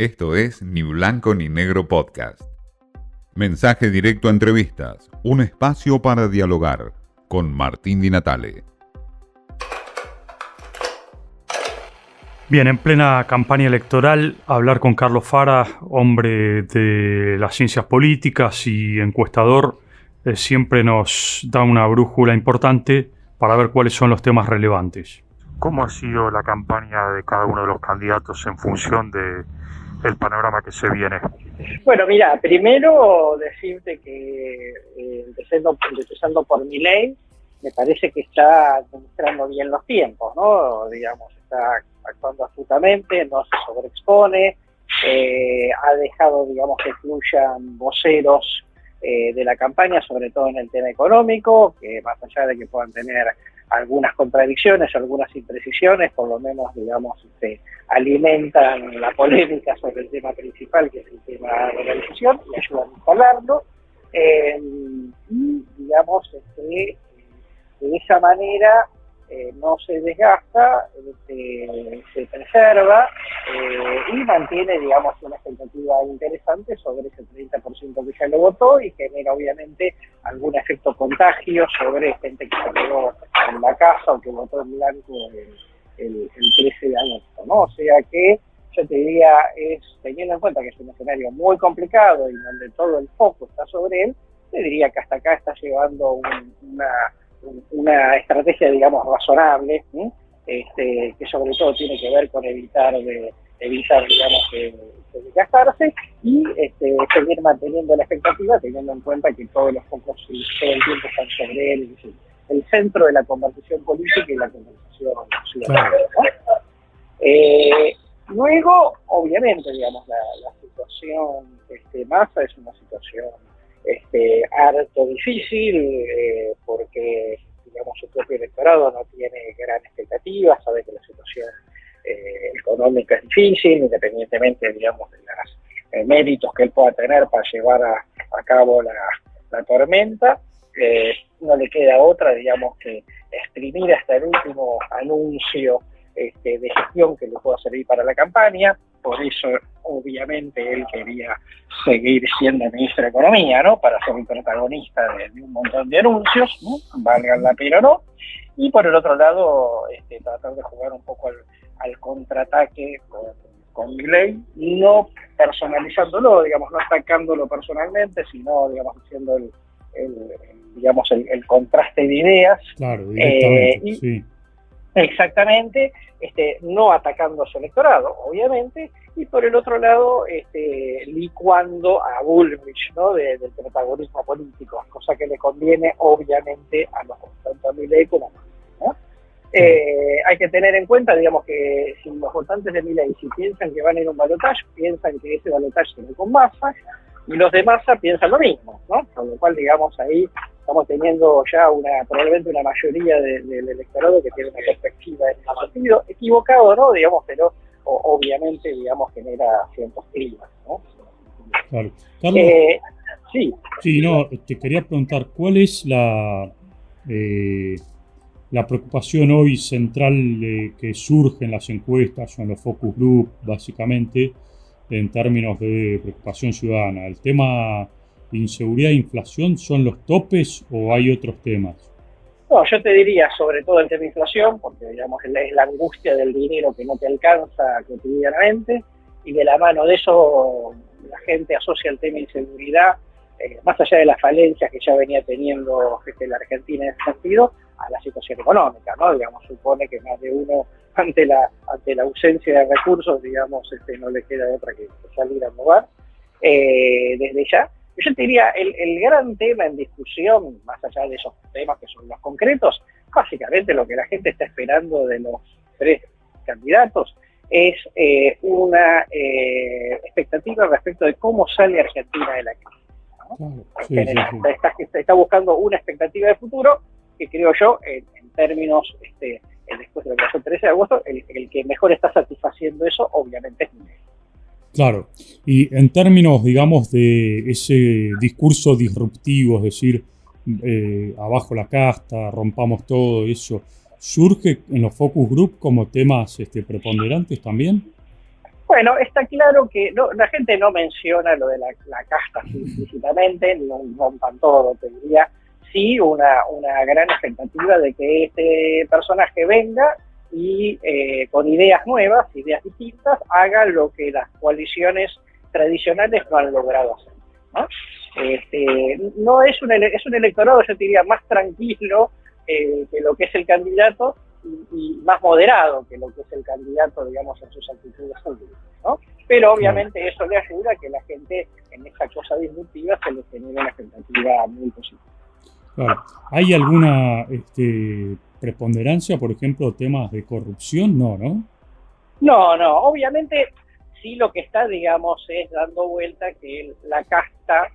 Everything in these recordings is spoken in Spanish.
Esto es Ni Blanco ni Negro Podcast. Mensaje directo a entrevistas, un espacio para dialogar con Martín Di Natale. Bien, en plena campaña electoral, hablar con Carlos Fara, hombre de las ciencias políticas y encuestador, eh, siempre nos da una brújula importante para ver cuáles son los temas relevantes. ¿Cómo ha sido la campaña de cada uno de los candidatos en función de el panorama que se viene? Bueno, mira, primero decirte que eh, empezando, por mi ley, me parece que está administrando bien los tiempos, ¿no? Digamos, está actuando astutamente, no se sobreexpone, eh, ha dejado, digamos, que fluyan voceros eh, de la campaña, sobre todo en el tema económico, que más allá de que puedan tener algunas contradicciones, algunas imprecisiones, por lo menos, digamos, este, alimentan la polémica sobre el tema principal, que es el tema de la decisión, y ayudan a instalarlo. Eh, y, digamos, este, de esa manera eh, no se desgasta, este, se preserva eh, y mantiene, digamos, una expectativa interesante sobre ese 30% que ya lo votó y genera, obviamente, algún efecto contagio sobre gente que se quedó en la casa o que votó en blanco el, 13 de agosto, ¿no? O sea que yo te diría, es teniendo en cuenta que es un escenario muy complicado y donde todo el foco está sobre él, te diría que hasta acá está llevando una una estrategia, digamos, razonable, este, que sobre todo tiene que ver con evitar de, evitar, digamos, que, desgastarse y este, seguir manteniendo la expectativa, teniendo en cuenta que todos los focos todo el tiempo están sobre él, el centro de la conversación política y la conversación ciudadana. Eh, luego, obviamente, digamos, la, situación este, masa es una situación este, harto difícil eh, porque digamos su propio electorado no tiene gran expectativa, sabe que la situación eh, económica es difícil, independientemente digamos de los eh, méritos que él pueda tener para llevar a, cabo la, tormenta, no le queda otra digamos que exprimir hasta el último anuncio este, de gestión que le pueda servir para la campaña, por eso obviamente él quería seguir siendo ministro de Economía, ¿no? Para ser el protagonista de, un montón de anuncios, ¿no? Valgan la pena o no. Y por el otro lado, este, tratar de jugar un poco al, contraataque con, con no personalizándolo, digamos, no atacándolo personalmente, sino, digamos, haciendo el, digamos, el, contraste de ideas. Claro, directamente, eh, sí Exactamente, este, no atacando a su electorado, obviamente, y por el otro lado, este, licuando a Bullrich ¿no? del protagonismo político, cosa que le conviene obviamente a los tanto a Milei como a eh, hay que tener en cuenta, digamos, que si los votantes de Milei si piensan que van a ir a un balotaje, piensan que ese balotaje se con masa, y los de masa piensan lo mismo, ¿no? Con lo cual, digamos, ahí estamos teniendo ya una probablemente una mayoría del electorado que tiene una perspectiva en ese sentido, equivocado, ¿no? Digamos, pero obviamente, digamos, genera ciertos climas, ¿no? Claro. Carlos, eh, sí. Sí, no, te quería preguntar, ¿cuál es la, eh, la preocupación hoy central que surge en las encuestas o en los focus group, básicamente, en términos de preocupación ciudadana? ¿El tema inseguridad e inflación son los topes o hay otros temas? No, yo te diría sobre todo el tema de inflación, porque digamos es la angustia del dinero que no te alcanza cotidianamente, y de la mano de eso la gente asocia el tema de inseguridad, eh, más allá de las falencias que ya venía teniendo este, la Argentina en ese sentido, a la situación económica, ¿no? Digamos, supone que más de uno ante la ante la ausencia de recursos, digamos, este, no le queda otra que salir a mover eh, desde ya yo te diría, el, gran tema en discusión, más allá de esos temas que son los concretos, básicamente lo que la gente está esperando de los tres candidatos es eh, una eh, expectativa respecto de cómo sale Argentina de la crisis. Está, buscando una expectativa de futuro que creo yo, en, términos, este, después de lo que pasó el 13 de agosto, el, que mejor está satisfaciendo eso, obviamente, es. Claro, y en términos, digamos, de ese discurso disruptivo, es decir, eh, abajo la casta, rompamos todo eso, ¿surge en los focus group como temas este, preponderantes también? Bueno, está claro que la gente no menciona lo de la, casta explícitamente, no rompan todo, te diría. Sí, una, una gran expectativa de que este personaje venga y eh, con ideas nuevas, ideas distintas, haga lo que las coaliciones tradicionales no han logrado hacer. ¿no? Este, no es un, es un electorado, yo diría, más tranquilo eh, que lo que es el candidato, y, más moderado que lo que es el candidato, digamos, en sus actitudes ¿no? Pero obviamente eso le ayuda a que la gente en esa cosa disruptiva se le genere una expectativa muy positiva. Claro. ¿Hay alguna este, preponderancia, por ejemplo, temas de corrupción? No, ¿no? No, no. Obviamente sí lo que está, digamos, es dando vuelta que la casta,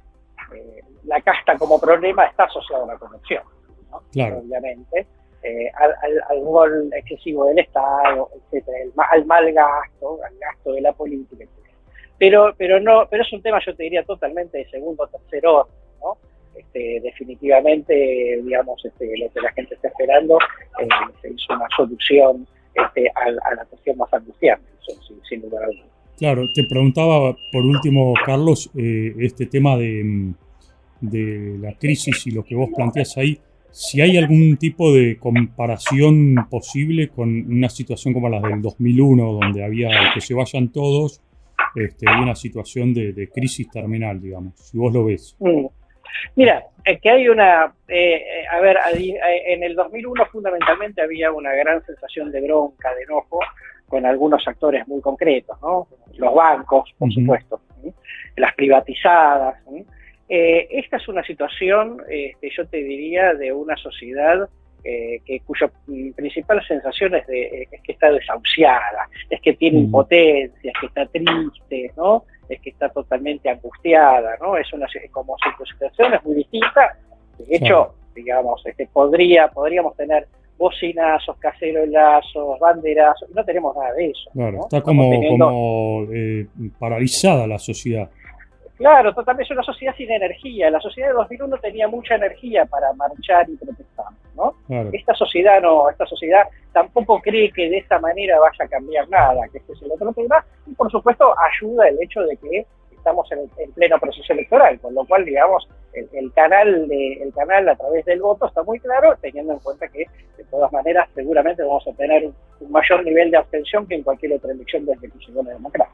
eh, la casta como problema está asociada a la corrupción. ¿no? Claro. Obviamente. Eh, al, gol excesivo del Estado, etcétera, al mal gasto, al gasto de la política, etcétera. Pero, pero no, pero es un tema, yo te diría, totalmente de segundo o tercer orden, ¿no? Este, definitivamente, digamos, este, lo que la gente está esperando eh, se hizo una solución este, a, la cuestión más angustiante, sin, lugar a dudas. Claro, te preguntaba por último, Carlos, eh, este tema de, de la crisis y lo que vos planteas ahí si hay algún tipo de comparación posible con una situación como la del 2001, donde había que se vayan todos, este, hay una situación de, crisis terminal, digamos, si vos lo ves. Mm. Mira, es que hay una, eh, eh, a ver, en el 2001 fundamentalmente había una gran sensación de bronca, de enojo con algunos actores muy concretos, ¿no? Los bancos, por supuesto, las privatizadas, eh, esta es una situación, este, yo te diría, de una sociedad eh, que cuya principal sensación es, de, que está desahuciada, es que tiene impotencia, es que está triste, ¿no? Es que está totalmente angustiada, ¿no? Es una como situación es muy distinta. De hecho, digamos, este, podría, podríamos tener bocinazos, cacerolazos, banderazos, no tenemos nada de eso. está como, eh, paralizada la sociedad. Claro, totalmente es una sociedad sin energía. La sociedad de 2001 tenía mucha energía para marchar y protestar, ¿no? Esta sociedad no, esta sociedad tampoco cree que de esta manera vaya a cambiar nada, que este es el otro tema, y por supuesto ayuda el hecho de que estamos en, pleno proceso electoral, con lo cual, digamos, el, canal de, el canal a través del voto está muy claro, teniendo en cuenta que, de todas maneras, seguramente vamos a tener un, mayor nivel de abstención que en cualquier otra elección desde que llegó la democracia.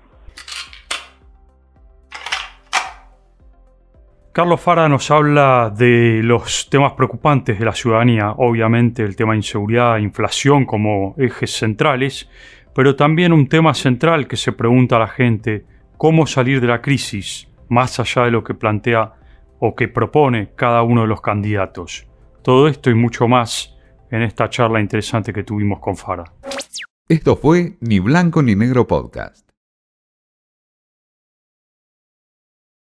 Carlos Fara nos habla de los temas preocupantes de la ciudadanía, obviamente el tema de inseguridad inflación como ejes centrales, pero también un tema central que se pregunta a la gente, cómo salir de la crisis, más allá de lo que plantea o que propone cada uno de los candidatos. Todo esto y mucho más en esta charla interesante que tuvimos con Fara. Esto fue Ni Blanco ni Negro Podcast.